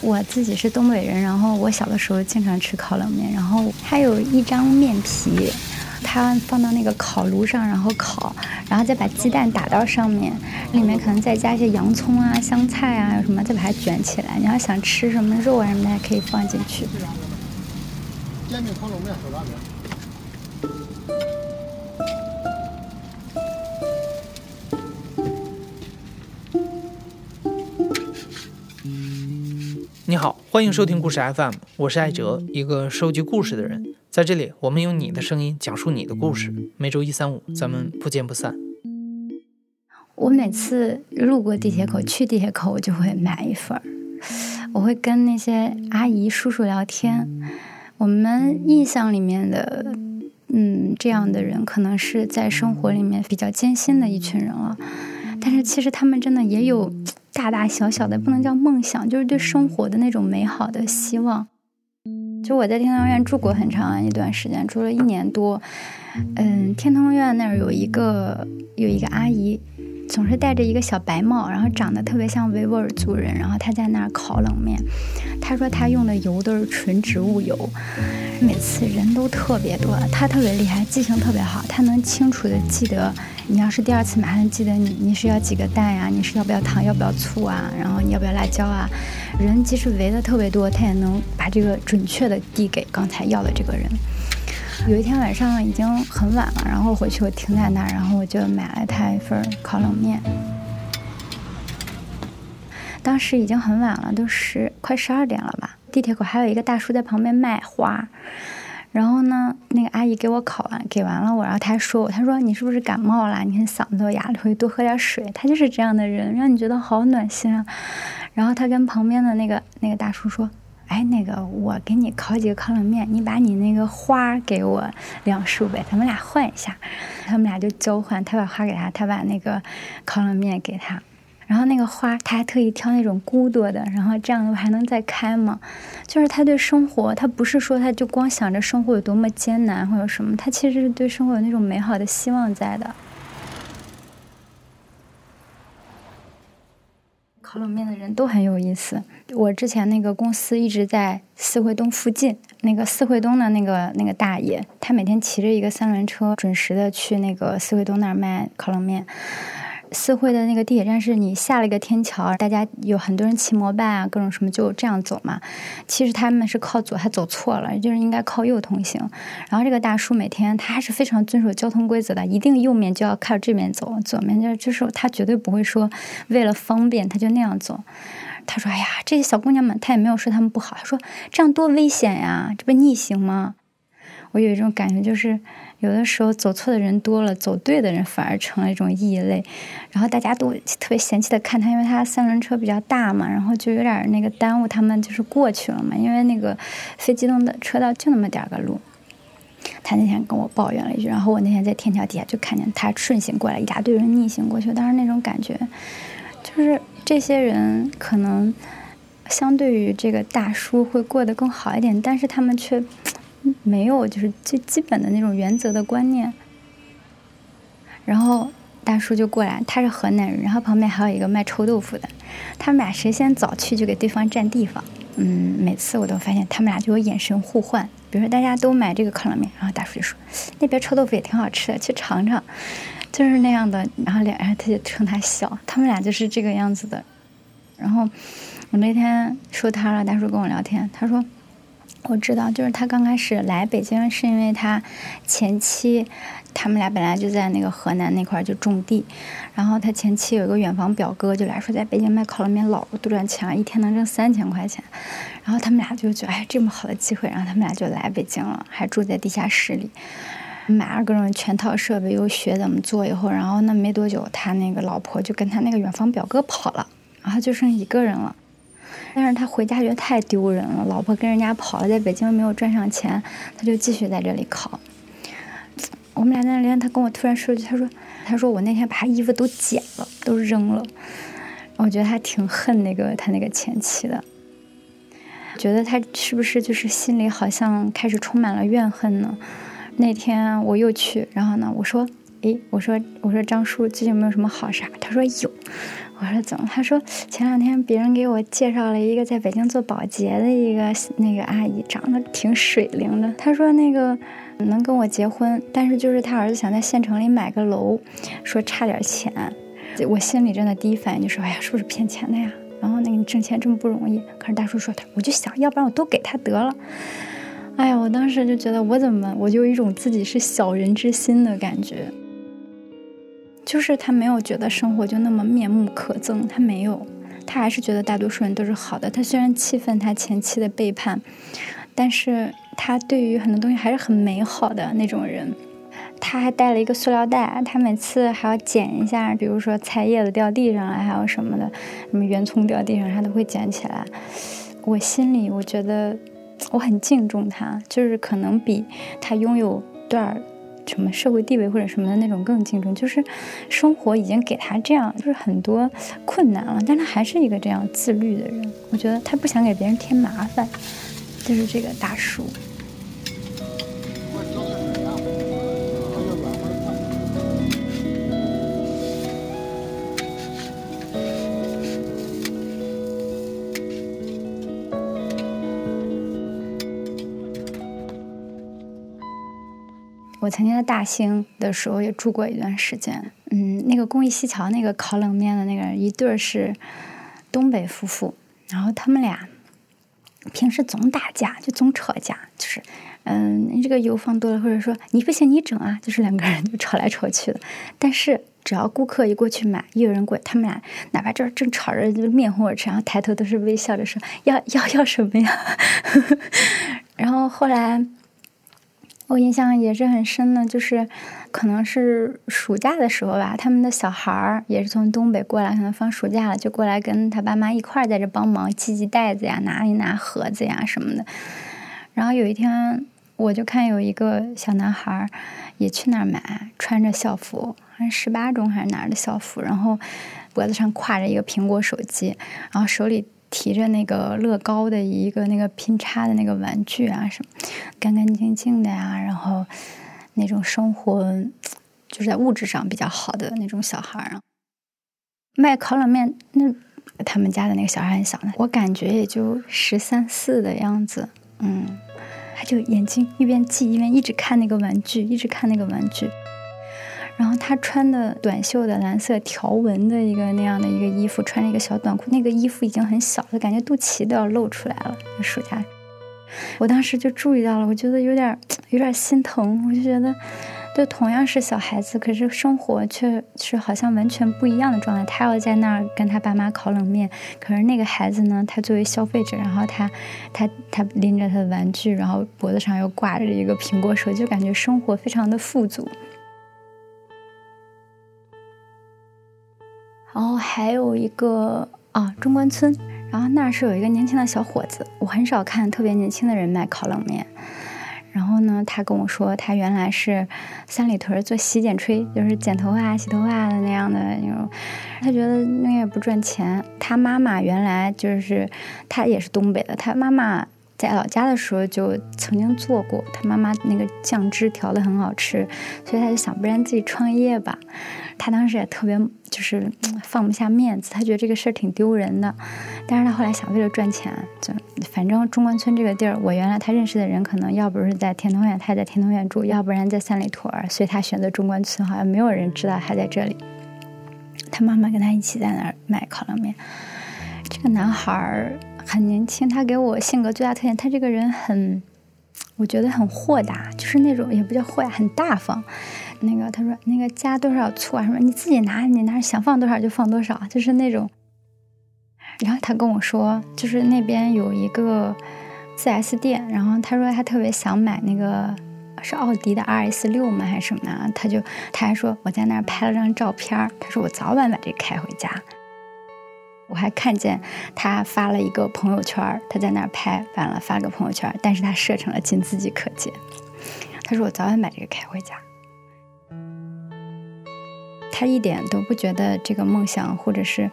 我自己是东北人，然后我小的时候经常吃烤冷面，然后还有一张面皮。它放到那个烤炉上，然后烤，然后再把鸡蛋打到上面，里面可能再加一些洋葱啊、香菜啊什么，再把它卷起来。你要想吃什么肉啊什么的，可以放进去。煎饼烤冷面手抓饼。你好，欢迎收听故事 FM，我是艾哲，一个收集故事的人。在这里，我们用你的声音讲述你的故事。每周一、三、五，咱们不见不散。我每次路过地铁口，去地铁口，我就会买一份儿。我会跟那些阿姨、叔叔聊天。我们印象里面的，嗯，这样的人，可能是在生活里面比较艰辛的一群人了。但是其实他们真的也有大大小小的，不能叫梦想，就是对生活的那种美好的希望。就我在天通苑住过很长一段时间，住了一年多。嗯，天通苑那儿有一个有一个阿姨，总是戴着一个小白帽，然后长得特别像维吾尔族人，然后他在那儿烤冷面。他说他用的油都是纯植物油，每次人都特别多，他特别厉害，记性特别好，他能清楚的记得。你要是第二次买，还记得你你是要几个蛋呀？你是要不要糖？要不要醋啊？然后你要不要辣椒啊？人即使围的特别多，他也能把这个准确的递给刚才要的这个人。有一天晚上已经很晚了，然后回去我停在那儿，然后我就买了他一份烤冷面。当时已经很晚了，都十快十二点了吧？地铁口还有一个大叔在旁边卖花。然后呢，那个阿姨给我烤完，给完了我，然后她说我，她说你是不是感冒了？你看嗓子都哑了，回去多喝点水。他就是这样的人，让你觉得好暖心啊。然后她跟旁边的那个那个大叔说：“哎，那个我给你烤几个烤冷面，你把你那个花给我两束呗，咱们俩换一下。”他们俩就交换，他把花给他，他把那个烤冷面给他。然后那个花，他还特意挑那种孤多的，然后这样的话还能再开嘛。就是他对生活，他不是说他就光想着生活有多么艰难或者什么，他其实是对生活有那种美好的希望在的。烤冷面的人都很有意思。我之前那个公司一直在四惠东附近，那个四惠东的那个那个大爷，他每天骑着一个三轮车，准时的去那个四惠东那儿卖烤冷面。四惠的那个地铁站是你下了一个天桥，大家有很多人骑摩拜啊，各种什么就这样走嘛。其实他们是靠左，他走错了，就是应该靠右通行。然后这个大叔每天他还是非常遵守交通规则的，一定右面就要靠这边走，左面就就是他绝对不会说为了方便他就那样走。他说：“哎呀，这些小姑娘们，他也没有说他们不好，他说这样多危险呀，这不逆行吗？”我有一种感觉就是。有的时候走错的人多了，走对的人反而成了一种异类，然后大家都特别嫌弃的看他，因为他三轮车比较大嘛，然后就有点那个耽误他们就是过去了嘛，因为那个非机动的车道就那么点个路。他那天跟我抱怨了一句，然后我那天在天桥底下就看见他顺行过来，一大堆人逆行过去，当时那种感觉，就是这些人可能相对于这个大叔会过得更好一点，但是他们却。没有，就是最基本的那种原则的观念。然后大叔就过来，他是河南人，然后旁边还有一个卖臭豆腐的，他们俩谁先早去就给对方占地方。嗯，每次我都发现他们俩就有眼神互换。比如说大家都买这个烤冷面，然后大叔就说那边臭豆腐也挺好吃的，去尝尝，就是那样的。然后两人他就冲他笑，他们俩就是这个样子的。然后我那天说他了，大叔跟我聊天，他说。我知道，就是他刚开始来北京，是因为他前妻，他们俩本来就在那个河南那块儿就种地，然后他前妻有一个远房表哥就来说，在北京卖烤冷面老多赚钱了，一天能挣三千块钱，然后他们俩就觉得哎这么好的机会，然后他们俩就来北京了，还住在地下室里，买了各种全套设备，又学怎么做，以后然后那没多久，他那个老婆就跟他那个远房表哥跑了，然后就剩一个人了。但是他回家觉得太丢人了，老婆跟人家跑了，在北京没有赚上钱，他就继续在这里考。我们俩在那聊，他跟我突然说句，他说：“他说我那天把他衣服都剪了，都扔了。”我觉得他挺恨那个他那个前妻的，觉得他是不是就是心里好像开始充满了怨恨呢？那天我又去，然后呢，我说：“诶，我说我说张叔最近有没有什么好事？他说有。我说怎么？他说前两天别人给我介绍了一个在北京做保洁的一个那个阿姨，长得挺水灵的。他说那个能跟我结婚，但是就是他儿子想在县城里买个楼，说差点钱。我心里真的第一反应就是，哎呀，是不是骗钱的呀？然后那个你挣钱这么不容易，可是大叔说他，我就想要不然我都给他得了。哎呀，我当时就觉得我怎么我就有一种自己是小人之心的感觉。就是他没有觉得生活就那么面目可憎，他没有，他还是觉得大多数人都是好的。他虽然气愤他前妻的背叛，但是他对于很多东西还是很美好的那种人。他还带了一个塑料袋，他每次还要捡一下，比如说菜叶子掉地上了，还有什么的，什么圆葱掉地上，他都会捡起来。我心里我觉得我很敬重他，就是可能比他拥有段。什么社会地位或者什么的那种更竞争，就是生活已经给他这样，就是很多困难了，但他还是一个这样自律的人。我觉得他不想给别人添麻烦，就是这个大叔。曾经在大兴的时候也住过一段时间，嗯，那个公益西桥那个烤冷面的那个人一对儿是东北夫妇，然后他们俩平时总打架，就总吵架，就是，嗯，你这个油放多了，或者说你不行你整啊，就是两个人就吵来吵去的。但是只要顾客一过去买，一有人过，他们俩哪怕这儿正吵着，就面红耳赤，然后抬头都是微笑着说要要要什么呀？然后后来。我印象也是很深的，就是可能是暑假的时候吧，他们的小孩儿也是从东北过来，可能放暑假了，就过来跟他爸妈一块儿在这帮忙系系带子呀，拿一拿盒子呀什么的。然后有一天，我就看有一个小男孩儿也去那儿买，穿着校服，好像十八中还是哪儿的校服，然后脖子上挎着一个苹果手机，然后手里。提着那个乐高的一个那个拼插的那个玩具啊，什么干干净净的呀，然后那种生活就是在物质上比较好的那种小孩儿啊，卖烤冷面，那他们家的那个小孩很小呢，我感觉也就十三四的样子，嗯，他就眼睛一边记一边一直看那个玩具，一直看那个玩具。然后他穿的短袖的蓝色条纹的一个那样的一个衣服，穿着一个小短裤，那个衣服已经很小了，感觉肚脐都要露出来了。暑假，我当时就注意到了，我觉得有点 有点心疼，我就觉得，就同样是小孩子，可是生活却是好像完全不一样的状态。他要在那儿跟他爸妈烤冷面，可是那个孩子呢，他作为消费者，然后他他他拎着他的玩具，然后脖子上又挂着一个苹果手，就感觉生活非常的富足。然后还有一个啊，中关村，然后那是有一个年轻的小伙子，我很少看特别年轻的人卖烤冷面。然后呢，他跟我说，他原来是三里屯做洗剪吹，就是剪头发、洗头发的那样的那种。他觉得那也不赚钱。他妈妈原来就是，他也是东北的，他妈妈。在老家的时候就曾经做过，他妈妈那个酱汁调的很好吃，所以他就想，不然自己创业吧。他当时也特别就是放不下面子，他觉得这个事儿挺丢人的。但是他后来想，为了赚钱，就反正中关村这个地儿，我原来他认识的人可能要不是在天通苑，他在天通苑住，要不然在三里屯，所以他选择中关村，好像没有人知道他在这里。他妈妈跟他一起在那儿卖烤冷面，这个男孩儿。很年轻，他给我性格最大特点，他这个人很，我觉得很豁达，就是那种也不叫豁达，很大方。那个他说那个加多少醋啊什么，你自己拿，你拿想放多少就放多少，就是那种。然后他跟我说，就是那边有一个四 S 店，然后他说他特别想买那个是奥迪的 RS 六吗还是什么啊？他就他还说我在那儿拍了张照片，他说我早晚把这开回家。我还看见他发了一个朋友圈，他在那儿拍完了发个朋友圈，但是他设成了仅自己可见。他说我早晚把这个开回家。他一点都不觉得这个梦想或者是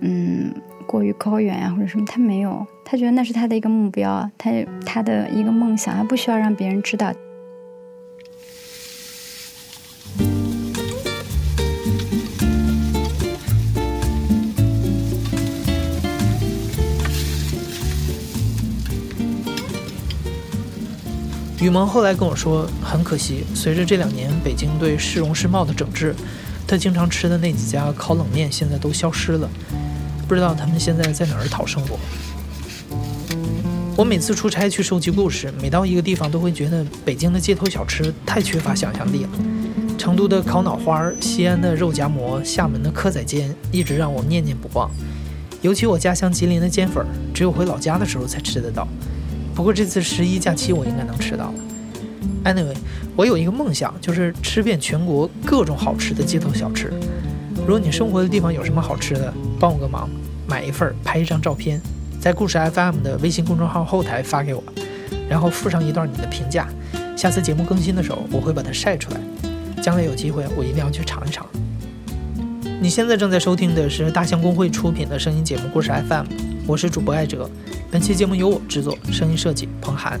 嗯过于高远呀或者什么，他没有，他觉得那是他的一个目标，他他的一个梦想，他不需要让别人知道。雨萌后来跟我说，很可惜，随着这两年北京对市容市貌的整治，他经常吃的那几家烤冷面现在都消失了，不知道他们现在在哪儿讨生活。我每次出差去收集故事，每到一个地方都会觉得北京的街头小吃太缺乏想象力了。成都的烤脑花，西安的肉夹馍，厦门的蚵仔煎，一直让我念念不忘。尤其我家乡吉林的煎粉，只有回老家的时候才吃得到。不过这次十一假期我应该能吃到了。Anyway，我有一个梦想，就是吃遍全国各种好吃的街头小吃。如果你生活的地方有什么好吃的，帮我个忙，买一份，拍一张照片。在故事 FM 的微信公众号后台发给我，然后附上一段你的评价。下次节目更新的时候，我会把它晒出来。将来有机会，我一定要去尝一尝。你现在正在收听的是大象公会出品的声音节目《故事 FM》，我是主播艾哲。本期节目由我制作，声音设计彭涵。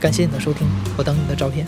感谢你的收听，我等你的照片。